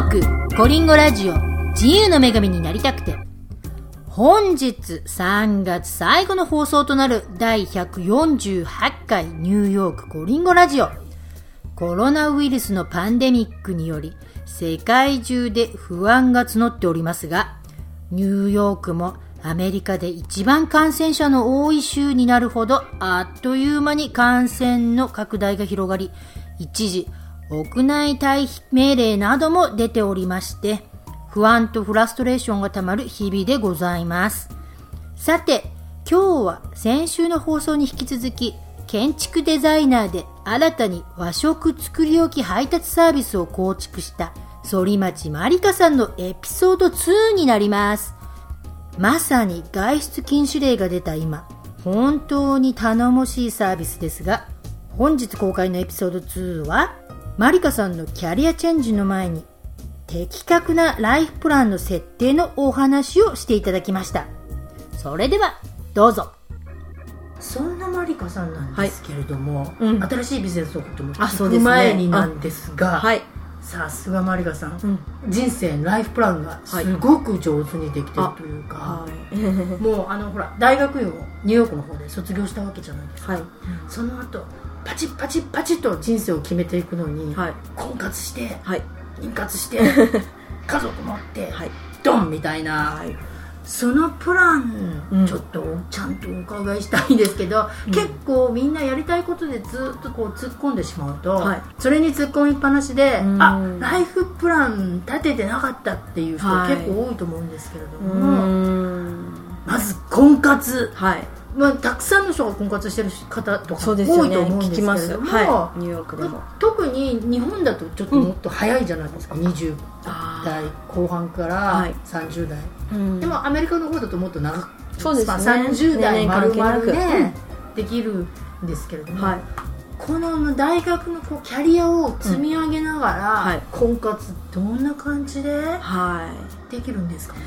ークコリンゴラジオ。自由の女神になりたくて。本日3月最後の放送となる第148回ニューヨークコリンゴラジオ。コロナウイルスのパンデミックにより世界中で不安が募っておりますがニューヨークもアメリカで一番感染者の多い州になるほどあっという間に感染の拡大が広がり一時屋内退避命令なども出ておりまして、不安とフラストレーションがたまる日々でございます。さて、今日は先週の放送に引き続き、建築デザイナーで新たに和食作り置き配達サービスを構築した反町まりかさんのエピソード2になります。まさに外出禁止令が出た今、本当に頼もしいサービスですが、本日公開のエピソード2は、マリカさんのキャリアチェンジの前に的確なライフプランの設定のお話をしていただきました。それではどうぞ。そんなマリカさんなんですけれども、はい。うん、新しいビジネスのことも聞く前になんですが、はい、さすがマリカさん、うん、人生ライフプランがすごく上手にできてるというか、はい、もうあのほら大学院をニューヨークの方で卒業したわけじゃないですか、はい、その後パチッパチッパチッと人生を決めていくのに、はい、婚活して、はい、妊活して 家族持って、はい、ドンみたいな、はい、そのプラン、うん、ちょっとちゃんとお伺いしたいんですけど、うん、結構みんなやりたいことでずっとこう突っ込んでしまうと、はい、それに突っ込みっぱなしで、うん、あライフプラン立ててなかったっていう人結構多いと思うんですけれども、まず婚活。はいまあ、たくさんの人が婚活してる方とか多いと思うんですけれども、はい、ニューヨークでも。特に日本だとちょっともっと早いじゃないですか、うん、20代後半から30代、うん、でもアメリカの方だともっと長くそうです、ね、30代丸々ね、できるんですけれども、はい、この大学のこうキャリアを積み上げながら、うん。はい、婚活どんな感じでできるんですかね、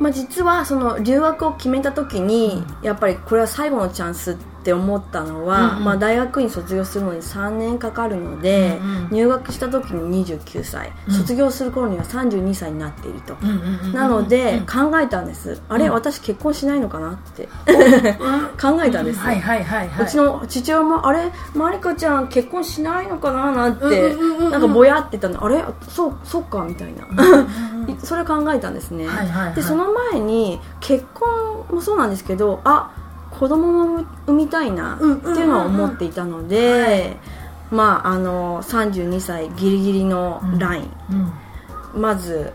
まあ、実はその留学を決めた時に、やっぱりこれは最後のチャンスって思ったのは、うんうん、まあ、大学院卒業するのに3年かかるので、うんうん、入学した時に29歳、うん、卒業する頃には32歳になっていると、なので考えたんです、うん、あれ私結婚しないのかなって。考えたんです、うちの父親もあれ？まりかちゃん結婚しないのかな？なんて、なんかぼやってたの。あれ？そうそっかみたいな、それ考えたんですね、はいはいはい、でその前に結婚もそうなんですけどあ子供も産みたいなっていうのは思っていたので、まああの32歳ギリギリのライン、うん。うん、まず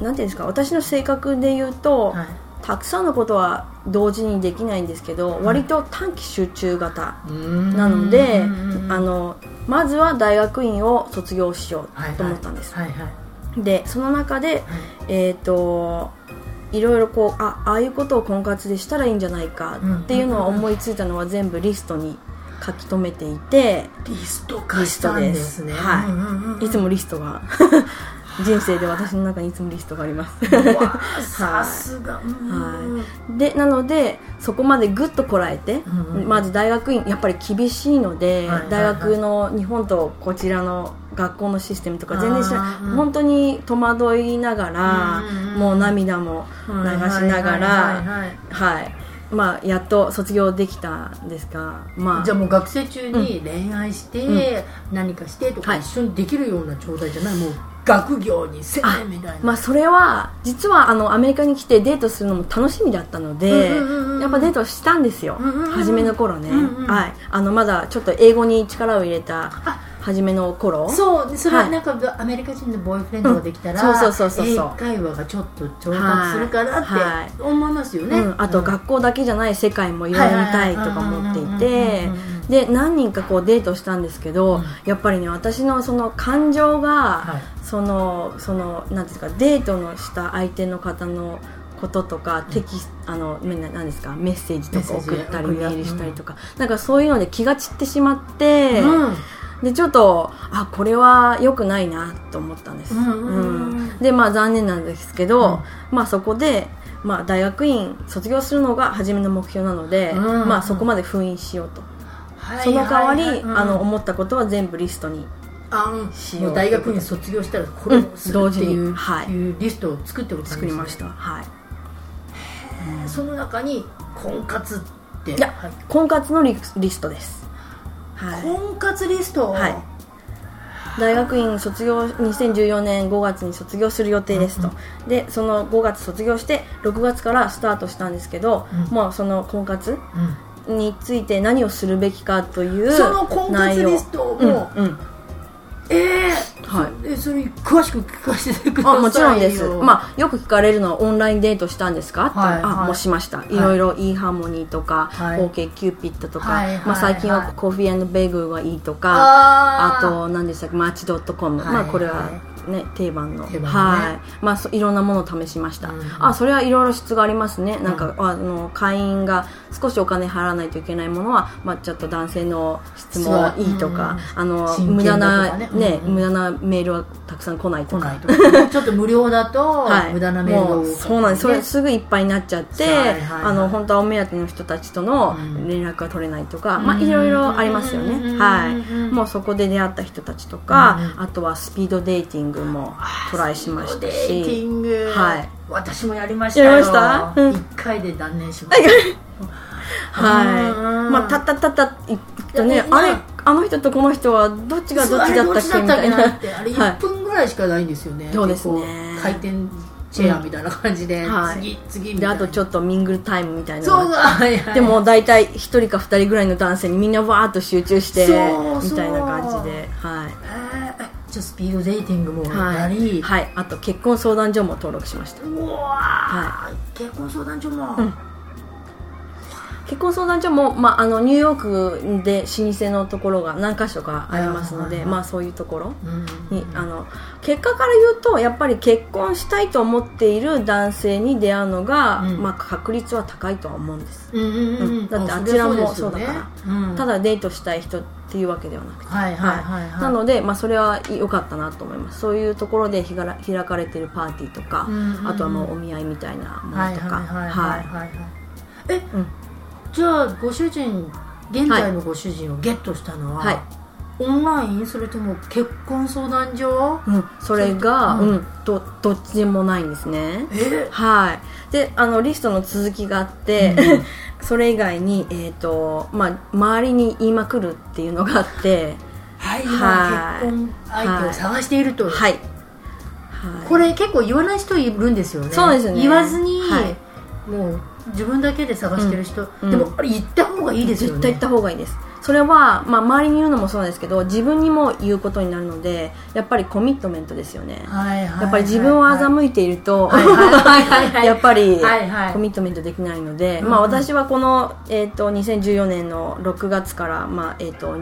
なんていうんですか私の性格で言うと、はい、たくさんのことは同時にできないんですけど、うん、割と短期集中型なので、あのまずは大学院を卒業しようと思ったんです、はいはい。はいはい、でその中で、えっ、ー、といろいろこうあああいうことを婚活でしたらいいんじゃないかっていうのは思いついたのは全部リストに書き留めていてリスト化したんですね。はい、いつもリストが人生で私の中にいつもリストがあります。さすが、はい、でなのでそこまでぐっとこらえて、うんうん、まず大学院やっぱり厳しいので、はいはいはい、大学の日本とこちらの学校のシステムとか全然知らない、うん、本当に戸惑いながら、うん、もう涙も流しながらはいまあ、やっと卒業できたんですが、まあ、じゃあもう学生中に恋愛して、何かしてとか一緒にできるような状態じゃない、もう学業に専念みたいな。まあ、それは実はあのアメリカに来てデートするのも楽しみだったので、やっぱデートしたんですよ、初めの頃ね、はい、あのまだちょっと英語に力を入れた初めの頃？そう。それはなんか、はい、アメリカ人のボーイフレンドができたら、うん、そうそうそうそう。英会話がちょっと上達するかなって思いますよね、はいはい、あと学校だけじゃない世界もいろいろ見たいとか思っていてで何人かこうデートしたんですけど、うん、やっぱりね私のその感情が、そのそのなんですかデートのした相手の方のこととか、テキあの何ですかメッセージとか送ったりメールしたりとか、なんかそういうので気が散ってしまって、うんでちょっとあこれは良くないなと思ったんです、うんでまあ残念なんですけど、まあそこでまあ、大学院卒業するのが初めの目標なので、うんまあ、そこまで封印しようと、その代わり、あの思ったことは全部リストにあもう大学に卒業したらこれをするっていう,、はい、いうリストを作っておいたんです、作りました。はい。その中に婚活って？いや、はい、婚活のリリストです、はい、婚活リストはい。大学院卒業2014年5月に卒業する予定ですと、うん、でその5月卒業して6月からスタートしたんですけど、うん、もうその婚活について何をするべきかというその婚活リストも、うん、ええー、はい、えそれ詳しく聞かせてくださいあもちろんです、まあ、よく聞かれるのはオンラインデートしたんですか、はい、あ、はい、もうしました、い、ろいろ eHarmony とか、はい、 OkCupid とか、はいまあ、最近は Coffee Bagel がいいとかあと何でしたっけ？ Match.com、まあこれはね定番の、ね、はい。まあいろんなものを試しました、うん、あそれはいろいろ質がありますね。なんか、うん、あの会員が少しお金払わないといけないものは、まあ、ちょっと男性の質もいいとか、うん、あの無駄なね、ね無駄なメールはたくさん来ないとか。ちょっと無料だと、はい、無駄なメールをそうなんです。それすぐいっぱいになっちゃって、はいはいはい、あの本当はお目当ての人たちとの連絡が取れないとか、まあいろいろありますよね、はい。もうそこで出会った人たちとか、あとはスピードデーティングもトライしましたし。はい。私もやりました。やりました？一、回で断念しました。はい。まあたったたった言ったねあれあの人とこの人はどっちがどっちだったっけ？みたいな。あれ1分ぐらいしかないんですよね、そうですね。回転チェアみたいな感じで、はい、次次であとちょっとミングルタイムみたいなそうはいはい、でも大体1人か2人ぐらいの男性にみんなわーっと集中してみたいな感じで。はい。えー、じゃスピードデーティングもやり、はい、はい、あと結婚相談所も登録しました。うわはい、結婚相談所も、うん結婚相談所も、まあ、あのニューヨークで老舗のところが何か所かありますので、まあ、そういうところに、あの結果から言うとやっぱり結婚したいと思っている男性に出会うのが、うん、まあ、確率は高いとは思うんです、だってあちらもそうだから、ただデートしたい人っていうわけではなくて。なので、まあ、それは良かったなと思います。そういうところで開かれているパーティーとか、あとはもうお見合いみたいなものとか。はい。え、うんじゃあご主人現在のご主人をゲットしたのは、はい、オンラインそれとも結婚相談所、うん、それが、うん、どどっちでもないんですね。はい。であのリストの続きがあって、うん、それ以外に、えーとまあ、周りに言いまくるっていうのがあってはい今結婚相手を探していると。はい、はい、これ結構言わない人いるんですよね。そうですね。言わずに、はい、もう自分だけで探してる人、うん、でもあれ言った方がいいですよね。絶対言った方がいいです。それは、まあ、周りに言うのもそうですけど自分にも言うことになるのでやっぱりコミットメントですよね、はいはい、やっぱり自分を欺いているとやっぱりコミットメントできないので、まあ、私はこの、えーと、2014年の6月から、まあえーと、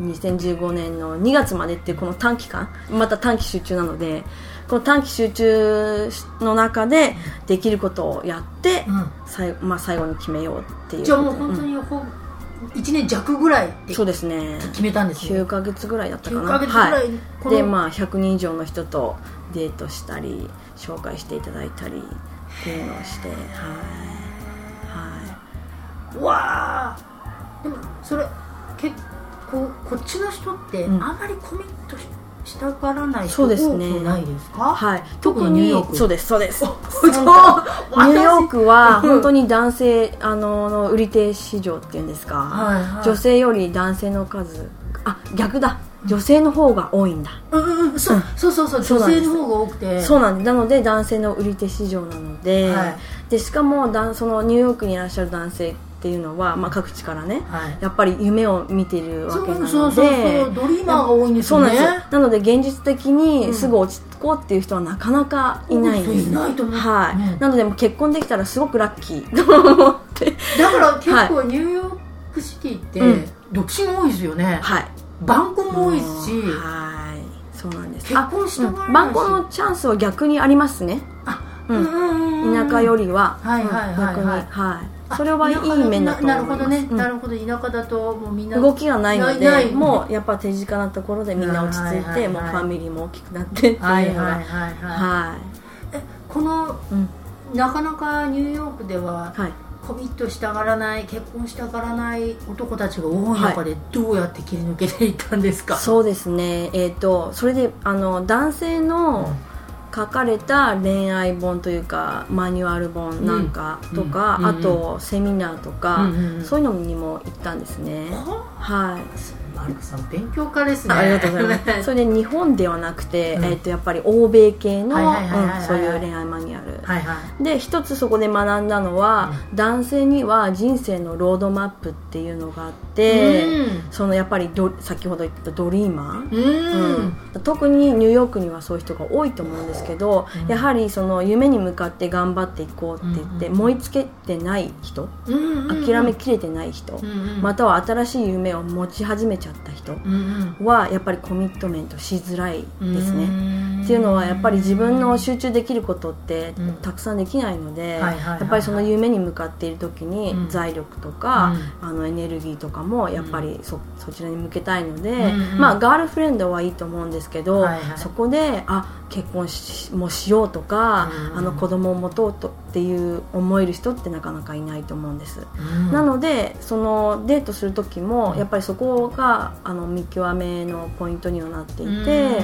2015年の2月までっていうこの短期間また短期集中なのでこの短期集中の中でできることをやって、うん、最まあ、最後に決めようっていうじゃあもう本当にほ、うん、1年弱ぐらいそうですね。決めたんですね。9か月ぐらいだったかな。9ヶ月ぐらい、はい、でまあ100人以上の人とデートしたり紹介していただいたりっていうのをしてはい。はい。わあでもそれ結構こっちの人ってあまりコミットして、したがらない人多くないですか？はい。特にニューヨーク。そうですそうです。ニューヨークは本当に男性あの売り手市場っていうんですか、はいはい、女性より男性の数あ逆だ。女性の方が多いんだ、うんうん、そう、そうそうそう。女性の方が多くて。そうなんです。なので男性の売り手市場なのではい、でしかもだそのニューヨークにいらっしゃる男性っていうのは、まあ、各地からね、はい、やっぱり夢を見てるわけなので。そうそうそうドリーマーが多いんですよね。なので現実的にすぐ落ち着こうっていう人はなかなかいないんです、うん、いないと思う、はい、うん、なのでも結婚できたらすごくラッキーと思って。だから 結構ニューヨークシティって、独身多いですよね。はい。晩婚も多いし、はい。そうなんです。結婚した晩婚のチャンスは逆にありますね。あうん、田舎よりは、はいはいはい、逆に。はい それはいい面だとなるほどね、なるほど。田舎だともうみんな動きがないのでもうやっぱ手近なところでみんな落ち着いてもうファミリーも大きくなってっていうのが。はいえこの、なかなかニューヨークでは、コミットしたがらない結婚したがらない男たちが多い中でどうやって切り抜けていったんですか、はい、そうですね。えっ、ー、とそれであの男性の、書かれた恋愛本というかマニュアル本なんかとか、うん。うん、あとセミナーとか、うんうん、そういうのにも行ったんですね、はい。マルクさん勉強家ですね。ありがとうございます。それで日本ではなくて、うん、えー、とやっぱり欧米系のそういう恋愛マニュアル、はいはい、で一つそこで学んだのは、うん、男性には人生のロードマップっていうのがあって、うん、そのやっぱりど先ほど言ったドリーマー、特にニューヨークにはそういう人が多いと思うんですけど、やはりその夢に向かって頑張っていこうって言って、燃え尽けてない人、諦めきれてない人、または新しい夢を持ち始めちゃった人はやっぱりコミットメントしづらいですね。っていうのはやっぱり自分の集中できることってたくさんできないのでやっぱりその夢に向かっている時に財力とか、あのエネルギーとかもやっぱりそそちらに向けたいので、まあガールフレンドはいいと思うんですけど、そこであ結婚しもしようとか、あの子供を持とうとっていう思える人ってなかなかいないと思うんです、なのでそのデートする時もやっぱりそこがあの見極めのポイントにはなっていて、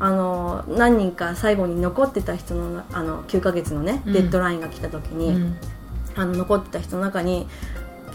あの何人か最後に残ってた人のあの9ヶ月のねデッドラインが来た時に、あの残ってた人の中に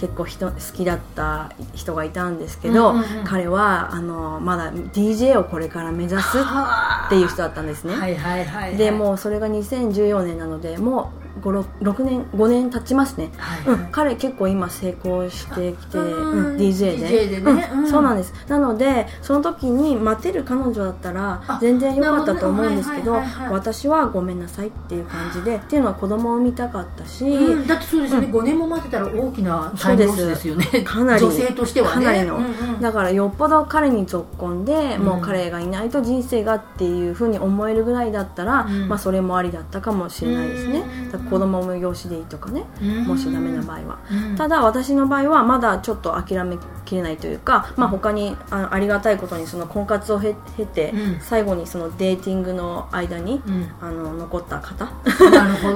結構人好きだった人がいたんですけど、うんうんうん、彼はあのまだ DJ をこれから目指すっていう人だったんですね、はいはいはいはい、でもうそれが2014年なのでもう6年5年経ちますね、はい。はい、うん、彼結構今成功してきて、うん、DJ で。DJ でね、うん、そうなんです。なのでその時に待てる彼女だったら全然良かったと思うんですけど私はごめんなさいっていう感じでっていうのは子供を産みたかったし、だってそうですね、うん、5年も待ってたら大きなタイムロスですよね。かなり女性としては、ね、かなりの、うんうん、だからよっぽど彼に続婚で、もう彼がいないと人生がっていうふうに思えるぐらいだったら、まあそれもありだったかもしれないですね、子供も養子でいいとかねもしダメな場合は、ただ私の場合はまだちょっと諦めきれないというか、まあ、他にあありがたいことにその婚活を経て、最後にそのデーティングの間に、あの残った方。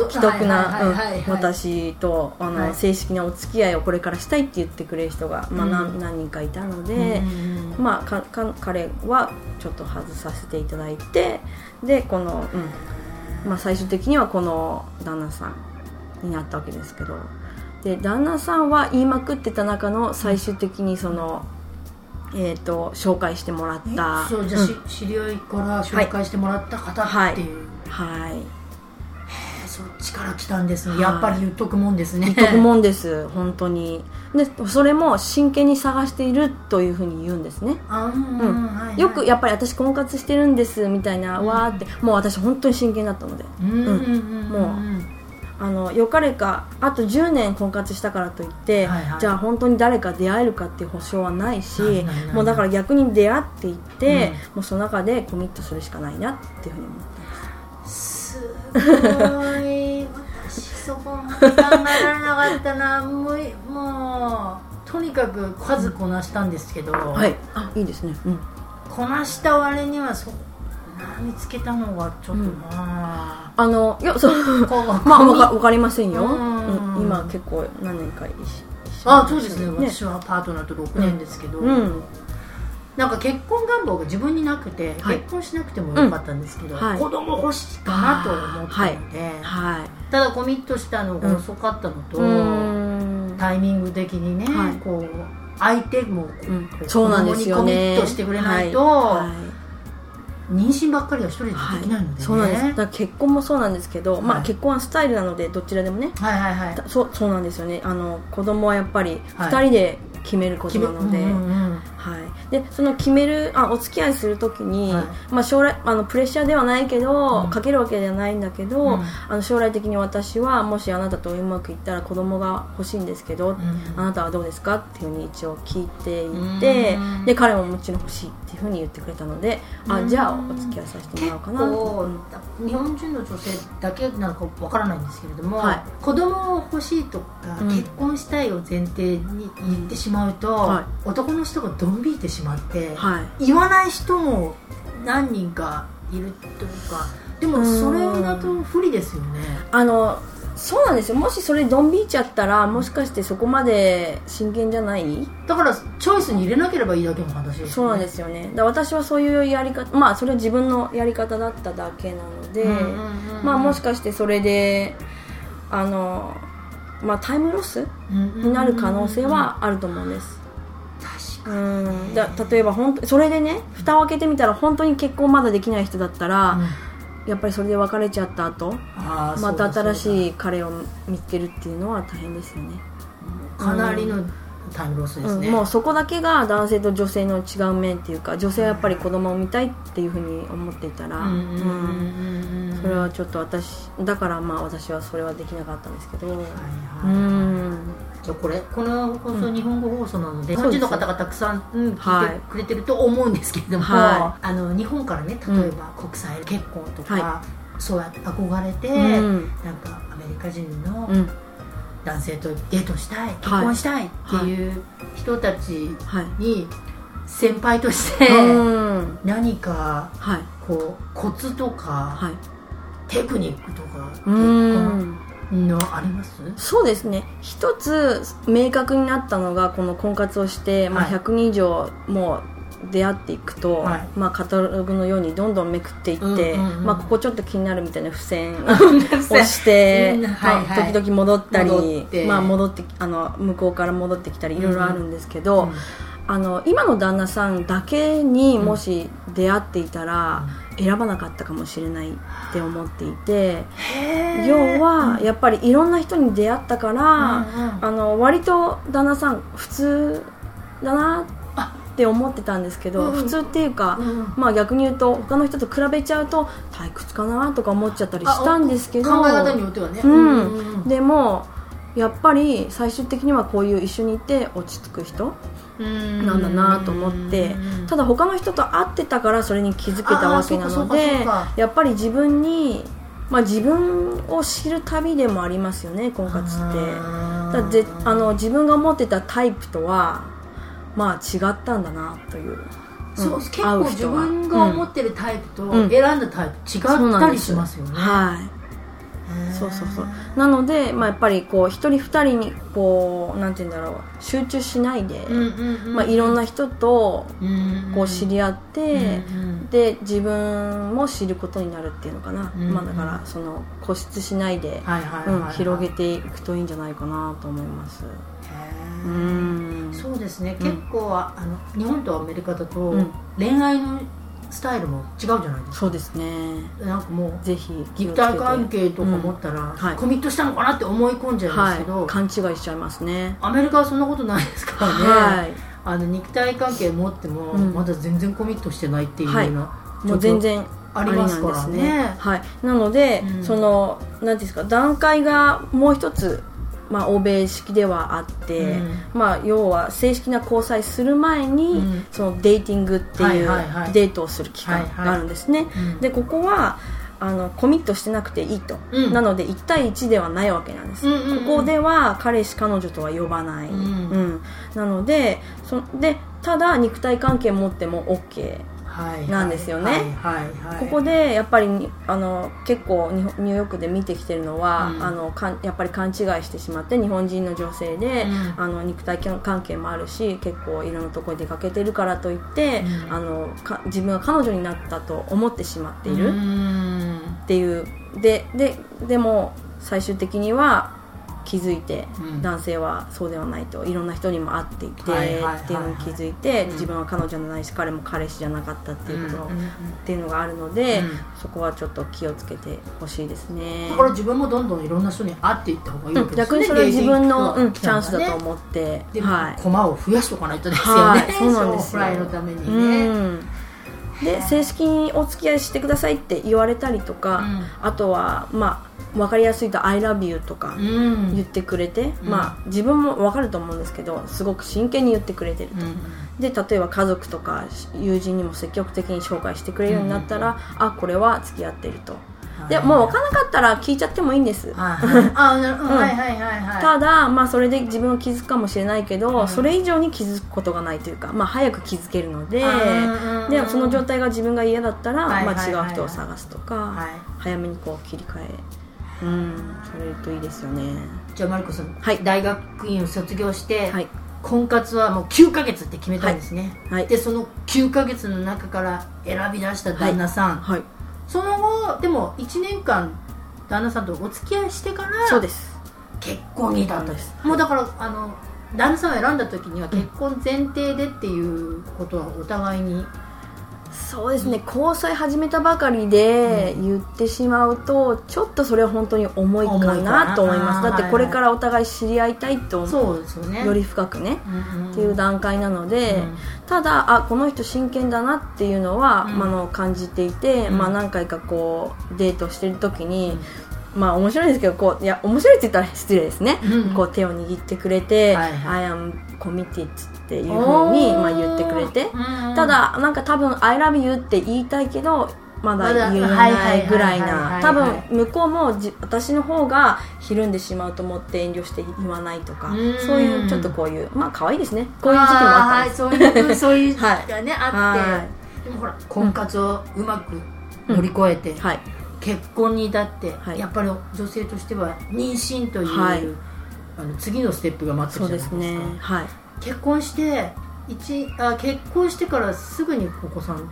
既得な私とあの、正式なお付き合いをこれからしたいって言ってくれる人が、まあ、何何人かいたので、まあ、かか彼はちょっと外させていただいてでこの、うんまあ、最終的にはこの旦那さんになったわけですけど。で旦那さんは言いまくってた中の最終的にその、えーと、紹介してもらった。そうじゃあ、うん、知り合いから紹介してもらった方っていう、はい、はいそっちから来たんですね、はい、やっぱり言っとくもんですね。言っとくもんです。本当に。でそれも真剣に探しているというふうに言うんですね、うんよくやっぱり私婚活してるんですみたいな、うん、わーってもう私本当に真剣だったので、うん、うん、もうあのよかれかあと10年婚活したからといって、はいはい、じゃあ本当に誰か出会えるかっていう保証はないしもうだから逆に出会っていって、うん、もうその中でコミットするしかないなっていうふうに思って。ますすごい。私そこまで考えられなかったな。もうもうとにかく数こなしたんですけど、うん、はい。あいいですね、うん、こなした割にはそ見つけたのがちょっとまあ、あのいやそう。まあわか分かりませんよ、うん。今結構何年か一緒あそうですね。私はパートナーと6年ですけど、うんなんか結婚願望が自分になくて、結婚しなくてもよかったんですけど、はい、子供欲しいかなと思ったので、はい、ただコミットしたのが遅かったのと、うん、タイミング的にね、はい、こう相手も、うん、そうなんですよね。コミットしてくれないと、はい。妊娠ばっかりは一人でできないので、ね。はい、そうなんです。だ結婚もそうなんですけど、はい、まあ、結婚はスタイルなのでどちらでもね、はいはいはい、そうそうなんですよね。あの子供はやっぱり2人で決めることなので、はい、でその決めるあお付き合いするときに、はい、まあ、将来あのプレッシャーではないけど、うん、かけるわけではないんだけど、うん、あの将来的に私はもしあなたとうまくいったら子供が欲しいんですけど、うん、あなたはどうですかっていうふうに一応聞いていて、で彼ももちろん欲しいっていうふうに言ってくれたので、あじゃあお付き合いさせてもらおうかなと、日本人の女性だけなのかわからないんですけれども、はい、子供を欲しいとか、結婚したいを前提に言ってしまうと、はい、男の人がドン引いてしまって、はい、言わない人も何人かいるというかでもそれだと不利ですよね、あのそうなんですよ。もしそれドン引いちゃったらもしかしてそこまで真剣じゃない？だからチョイスに入れなければいいだけの話です、ね、そうなんですよね。だ私はそういうやり方まあそれは自分のやり方だっただけなので、まあもしかしてそれであのまあタイムロスになる可能性はあると思うんです。うん。だ例えば本当それでね蓋を開けてみたら本当に結婚まだできない人だったら、うん。やっぱりそれで別れちゃった後また新しい彼を見つけるっていうのは大変ですよね。かなりのタイムロスですね、うん、もうそこだけが男性と女性の違う面っていうか女性はやっぱり子供を見たいっていうふうに思っていたら、それはちょっと私だからまあ私はそれはできなかったんですけど、はいはい、うん。じゃこれこの放送、日本語放送なので日本人の方がたくさん、うん、聞いてくれてると思うんですけれども、はい、あの日本からね例えば国際結婚とか、はい、そうやって憧れて、うん、なんかアメリカ人の男性とデートしたい結婚したいっていう人たちに、先輩として何かこうコツとか、テクニックとか結婚のあります？そうですね。一つ明確になったのがこの婚活をして、まあ、100人以上もう出会っていくと、はい、まあ、カタログのようにどんどんめくっていって、まあ、ここちょっと気になるみたいな付箋を して、はいはい、時々戻ったりまあ、戻ってあの向こうから戻ってきたりいろいろあるんですけど、うん。うんあの今の旦那さんだけにもし出会っていたら、選ばなかったかもしれないって思っていて、要はやっぱりいろんな人に出会ったから、あの割と旦那さん普通だなって思ってたんですけど、普通っていうか、まあ逆に言うと他の人と比べちゃうと退屈かなとか思っちゃったりしたんですけど考え方によってはね、うん。でもやっぱり最終的にはこういう一緒にいて落ち着く人なんだなと思ってただ他の人と会ってたからそれに気づけたわけなのでやっぱり自分に、まあ、自分を知る旅でもありますよね婚活って。だぜあの自分が持ってたタイプとはまあ違ったんだなという。そう、うん、結構自分が思ってるタイプと選んだタイプ違ったりしますよね、うん、はい。そうそうそう。なので、まあ、やっぱりこう一人二人にこうなんて言うんだろう。集中しないで、まあ、いろんな人とこう知り合って、で自分も知ることになるっていうのかな、まあ、だからその固執しないで広げていくといいんじゃないかなと思います。うん。そうですね、結構あの日本とアメリカだと恋愛のスタイルも違うじゃないですか。そうですね。なんかもうぜひ肉体関係とか思ったら、うんはい、コミットしたのかなって思い込んじゃうんですけど、はい、勘違いしちゃいますね。アメリカはそんなことないですからね、はい、あの肉体関係持っても、まだ全然コミットしてないっていうような、もう全然ありますからね。はい。なので、うん、その何ですか段階がもう一つまあ、欧米式ではあって、うん、まあ、要は正式な交際する前に、うん、そのデーティングっていうデートをする期間があるんですね、でここはあのコミットしてなくていいと、うん、なので1対1ではないわけなんです、うんうんうん、ここでは彼氏彼女とは呼ばない、うん、うん、なのでそでただ肉体関係持っても OK なんですよね。ここでやっぱりあの結構ニューヨークで見てきてるのは、うん、あのかやっぱり勘違いしてしまって日本人の女性で、うん、あの肉体関係もあるし結構いろんなところに出かけてるからといって、うん、あのか自分が彼女になったと思ってしまっているっていう。でででも最終的には気づいて、男性はそうではないといろんな人にも会っていて、っていうのに気づいて、自分は彼女じゃないし彼も彼氏じゃなかったっていうこと、っていうのがあるので、そこはちょっと気をつけてほしいですね。だから自分もどんどんいろんな人に会っていった方がいいわけですね、逆にそれは自分の、うん、チャンスだと思って、はい、駒を増やしておかないとですよね、はい、そうなんですよ。のためにね、うんで正式にお付き合いしてくださいって言われたりとか、うん、あとはまあ分かりやすいと「I love you」とか言ってくれて、うん、まあ自分も分かると思うんですけどすごく真剣に言ってくれてると、うん、で例えば家族とか友人にも積極的に紹介してくれるようになったら、うん、あこれは付き合ってると。でもう分からなかったら聞いちゃってもいいんです。ただ、まあ、それで自分は気づくかもしれないけど、うん、それ以上に気づくことがないというか、まあ、早く気づけるのででその状態が自分が嫌だったら、まあ、違う人を探すとか、はい、早めにこう切り替えうん。されるといいですよね。じゃあマリコさん、はい。大学院を卒業して、はい。婚活はもう9ヶ月って決めたんですね、はい。でその9ヶ月の中から選び出した旦那さん、はいその後でも1年間旦那さんとお付き合いしてからそうです。結婚に至ったんです。もうだからあの旦那さんを選んだ時には結婚前提でっていうことはお互いに、そうですね交際始めたばかりで言ってしまうとちょっとそれは本当に重いかなな。と思います。だってこれからお互い知り合いたいと思そうですよね。より深くねうんうんっていう段階なので、うん。ただあこの人真剣だなっていうのは、うん。まあ、あの感じていて、うん。まあ、何回かこうデートしてる時に、まあ面白いですけどこういや面白いって言ったら失礼ですね、うん。こう手を握ってくれて「はいはい。I am committed」っていうふうに、まあ、言ってくれて、うん。ただなんか多分「I love you」って言いたいけどまだ言えないいぐらいない多分向こうもじ私の方がひるんでしまうと思って遠慮して言わないとかうん。そういうちょっとこういうまあ可愛いですね。こういう時期もあったんです。あーはいそういうそういう はいがね、あって、はでもほら婚活をうまく乗り越えて、はい結婚に至って、はい。やっぱり女性としては妊娠という、はい。あの次のステップが待ってそうるじゃないですか。ね。はい。結婚して一あ結婚してからすぐにお子さん。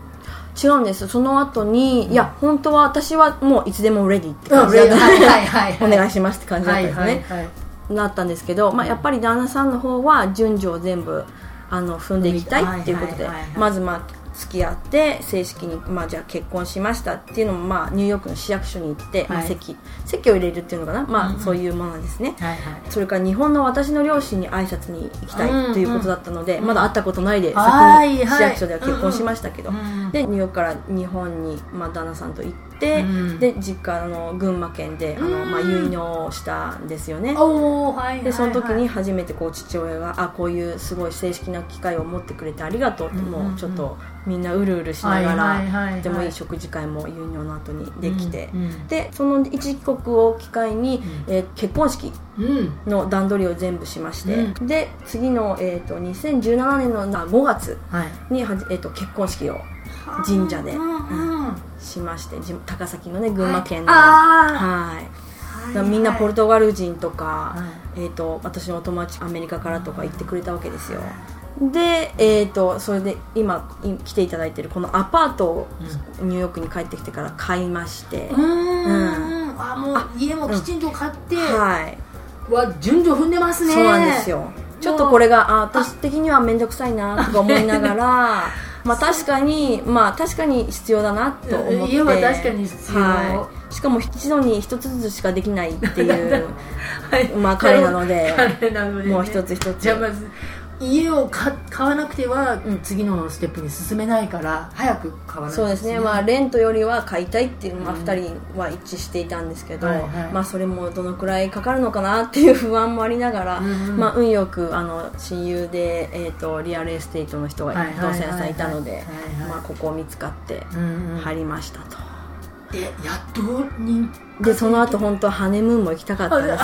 違うんです。その後に、いや本当は私はもういつでもレディって感じだった。はいはいはい。お願いしますって感じだったんですね、はいはいはい。なったんですけど、まあ、やっぱり旦那さんの方は順序を全部あの踏んでいきたいっていうことでまずまあ付き合って正式に、まあ、じゃあ結婚しましたっていうのも、まあ、ニューヨークの市役所に行って、まあ、はい席席を入れるっていうのかな、まあうんうん。そういうものですね、はいはい。それから日本の私の両親に挨拶に行きたいということだったので、まだ会ったことないではいはい。先に市役所では結婚しましたけど、うん。でニューヨークから日本に、まあ、旦那さんと行って、うん。で実家の群馬県であの、うん。まあ、結納をしたんですよね、はいはいはい。でその時に初めてこう父親があこういうすごい正式な機会を持ってくれてありがとうって、うんうんうん。もうちょっとみんなうるうるしながら、はいはいはいはい。とてもいい食事会も結納の後にできて、うんうんでその一帰国を機会に、うん。えー結婚式うん。の段取りを全部しまして、うで次の、えー、と2017年のな5月はい。にはじ、えー、と結婚式を神社でうんうんしましてじ高崎のね群馬県の。あはい。だからみんなポルトガル人とか、はえー、と私のお友達アメリカからとか行ってくれたわけですよ。で、えー、とそれで今い来ていただいてるこのアパートをニューヨークに帰ってきてから買いまして、うーん。あもう家もきちんと買って、はい。わ順序踏んでますね。そうなんですよ。ちょっとこれがあ私的には面倒くさいなとか思いながら まあ確かにまあ確かに必要だなと思って。家は確かに必要。はい、しかも一度に一つずつしかできないっていう はい。まあ彼なので彼なのでね。もう一つ一つ。じゃあまず家を買買わなくてはうん次のステップに進めないから早く買わないとそうですね、まあ、レントよりは買いたいっていう、まあ、うん。2人は一致していたんですけど、はいはい。まあ、それもどのくらいかかるのかなっていう不安もありながら、うんうんまあ、運よくあの親友で、えー、とリアルエステートの人がはいはいはいはい。同性さんいたのでここを見つかってうんうん。入りましたと。でやっと人でその後本当はハネムーンも行きたかったんです。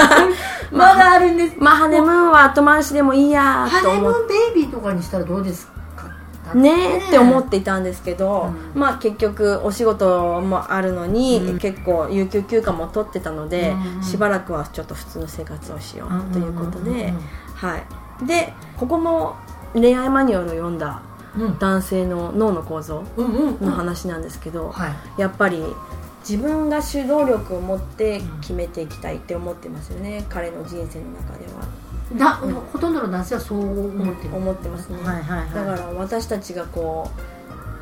まだあるんです。まあハネムーンは後回しでもいいやハネムーンベイビーとかにしたらどうですか？ねえって思っていたんですけど、うん。まあ結局お仕事もあるのに、うん。結構有給休暇も取ってたので、うん。しばらくはちょっと普通の生活をしようということで、はい。でここも恋愛マニュアルを読んだうん。男性の脳の構造の話なんですけど、はい。やっぱり自分が主導力を持って決めていきたいって思ってますよね、彼の人生の中では。だほとんどの男性はそう思ってる、思ってますね、はいはいはい。だから私たちがこ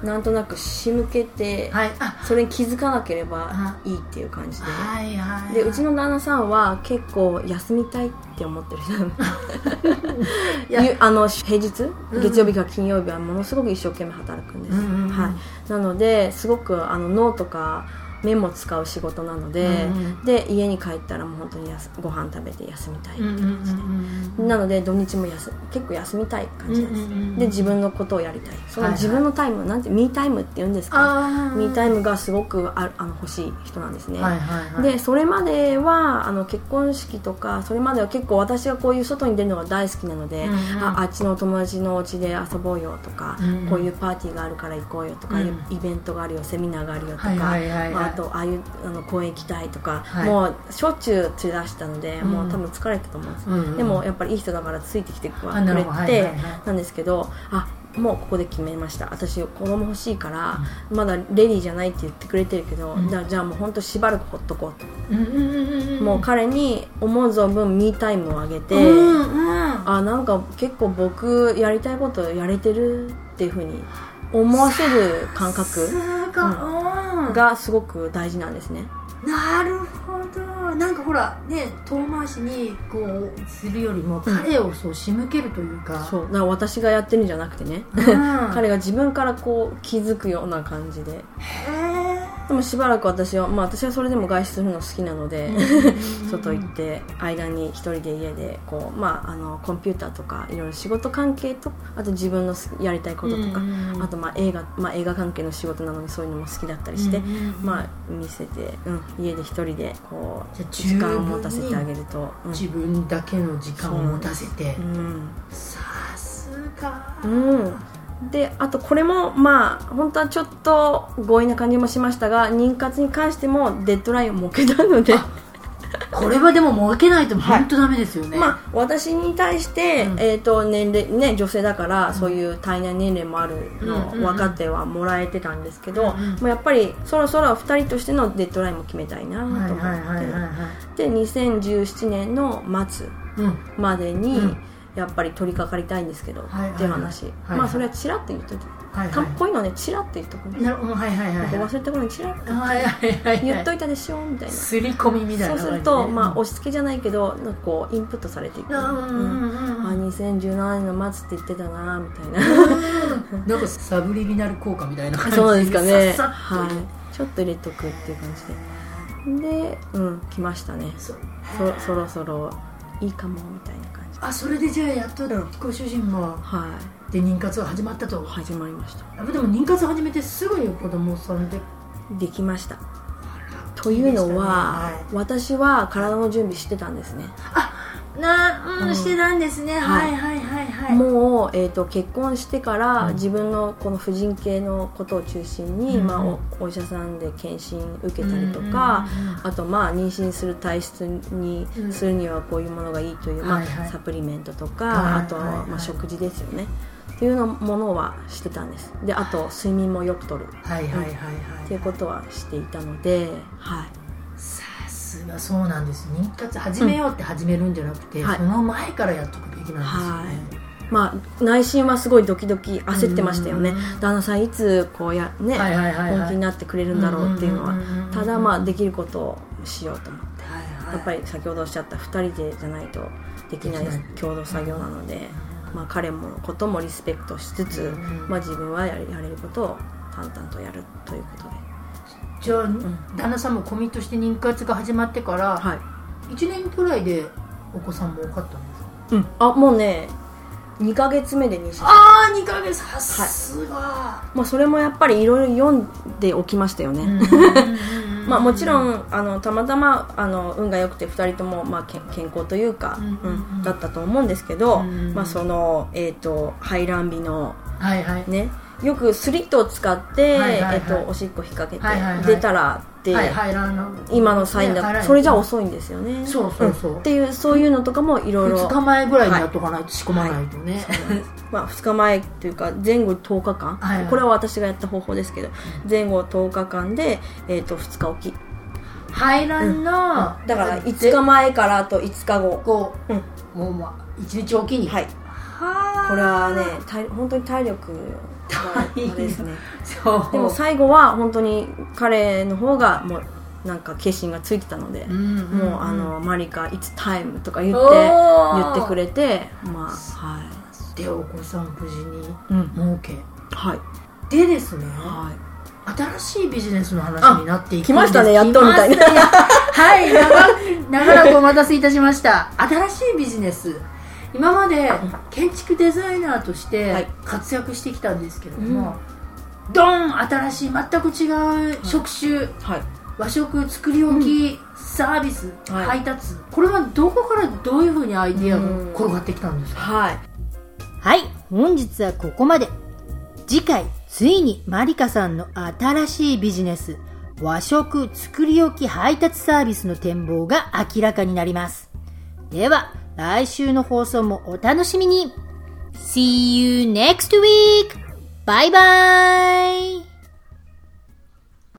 うなんとなく仕向けて、はい。あ。それに気づかなければいいっていう感じで、はいはい。でうちの旦那さんは結構休みたいって思ってる人 あの平日？うん。月曜日から金曜日はものすごく一生懸命働くんです、うんうんうん。はい、なのですごくあの脳とか目も使う仕事なので、うんで家に帰ったらもう本当にやすご飯食べて休みたいうんうんうんなので土日もやす結構休みたい感じです、うんうんうんで自分のことをやりたい。そのはいはい。自分のタイム、なんてミータイムって言うんですか？ミータイムがすごくああの欲しい人なんですね、はいはいはい。でそれまではあの結婚式とかそれまでは結構私がこういう外に出るのが大好きなので、うんうんああっちのお友達のお家で遊ぼうよとか、うん。うんこういうパーティーがあるから行こうよとか、うんイベントがあるよセミナーがあるよとか、はいはいはいはいまああとああいうあの公園行きたいとか、はい、もうしょっちゅう連れ出したので、うん、もう多分疲れたと思うんです、うんうん、でもやっぱりいい人だからついてきてくれてなんですけどあもうここで決めました。私子供欲しいから、うん、まだレディーじゃないって言ってくれてるけど、うん、じゃあじゃあもう本当しばらくほっとこうと、うん、もう彼に思う存分ミータイムをあげて、うんうん、あなんか結構僕やりたいことやれてるっていうふうに思わせる感覚？がすごく大事なんですね。なるほど。なんかほらね遠回しにこうするよりも彼をそう仕向けるというか、うん、そう。だから私がやってるんじゃなくてね、うん、彼が自分からこう気づくような感じで。へえでもしばらく私は、まあ、私はそれでも外出するの好きなので 外行って間に一人で家でこう、まあ、あのコンピューターとかいろいろ仕事関係とあと自分のやりたいこととかあとまあ映画、まあ、映画関係の仕事なのでそういうのも好きだったりして、まあ、見せて、うん、家で一人でこう時間を持たせてあげると、うん、自分だけの時間を持たせて、うん、さすが。うんであとこれもまあ本当はちょっと強引な感じもしましたが妊活に関してもデッドラインを設けたので。これはでも設けないと本当ダメですよね、はい、まあ、私に対して、うん、えーと年齢ね、女性だから、そういう体内年齢もあるの分かってはもらえてたんですけど、うんうん、もうやっぱりそろそろ2人としてのデッドラインも決めたいなと思って。で2017年の末までに、うんやっぱり取り掛かりたいんですけど、はいはい、っていう話、はいはい、まあそれはチラッと言っといて、はいはい、こういうのねチラッと言っとくなるほどはいはいはい、忘れた頃にチラッと、はいはいはい、言っといたでしょみたいな。すり込みみたいな、そうすると、まあ押し付けじゃないけどなんかこうインプットされていく、うん、うん、あ2017年の末って言ってたなみたいな。なんかサブリミナル効果みたいな感じそうですかね。はい。ちょっと入れとくっていう感じで。でうん来ましたね。そそろそろいいかもみたいなあそれでじゃあやっとご主人も。はい。で妊活が始まったと？始まりました。でも妊活始めてすぐに子供さんで。できました。というのは、はい、私は体の準備してたんですね。あな、うん、してたんですね、はい、はいはいはい。もう、えーと、結婚してから、自分のこの婦人系のことを中心に、うん、まあ、おお医者さんで検診受けたりとか、あとまあ妊娠する体質にするにはこういうものがいいという、まあ、サプリメントとか、あと、まあ、食事ですよね。っていうのものはしてたんです。であと睡眠もよくとる。はいはいはいはい、っていうことはしていたのではいすがそうなんです。妊活始めようって始めるんじゃなくて、うん。はい、その前からやっとくべきなんですよね、はい。まあ、内心はすごいドキドキ焦ってましたよね、旦那さんいつこうや、ね本気になってくれるんだろうっていうのはただまあできることをしようと思って、はいはい、やっぱり先ほどおっしゃった2人でじゃないとできない共同作業なので、まあ、彼もこともリスペクトしつつ、まあ、自分はやれることを淡々とやるということで。じゃあ、うん、旦那さんもコミットして妊活が始まってから、はい、1年くらいでお子さんも多かったんですか、うん、あもうね2か月目で妊娠ああ2か月。さすが、はい、まあ、それもやっぱりいろいろ読んでおきましたよね。まあもちろんあのたまたまあの運が良くて2人とも、まあ、け健康というか、うん、だったと思うんですけど、まあ、その、えーと、排卵日の、はいはい、ねよくスリットを使って、はいはいはい、えっと、おしっこ引っ掛けて、はいはいはい、出たらって、はいはい、今のサインだそれじゃ遅いんですよね。そうそうそう、うん、っていうそういうのとかもいろいろ2日前ぐらいにやっとかないと仕込まないとね、はい、まあ、2日前っていうか前後10日間、はい。はい、これは私がやった方法ですけど前後10日間で、えーと、と2日おき。排卵の、うん、だから5日前からと5日後。こう、うん、もうまあ1日おきに。はい。これはね本当に体力ですね。でも最後は本当に彼の方がもうなんか決心がついてたので、うんうんうん、もうあのマリカ「It's time」とか言って言ってくれてまあはい。でお子さん無事に儲け、うん、はい。でですね、はい。新しいビジネスの話になっていく来ましたねやっとみたいな。はい長長らくお待たせいたしました。新しいビジネス今まで建築デザイナーとして活躍してきたんですけれども、うん、ドン新しい全く違う職種、はい。はい、和食作り置き、うん、サービス、はい、配達これはどこからどういうふうにアイディアが転がってきたんですか、はい、はい、本日はここまで。次回ついにマリカさんの新しいビジネス和食作り置き配達サービスの展望が明らかになります。では、来週の放送もお楽しみに !See you next week! バイバイ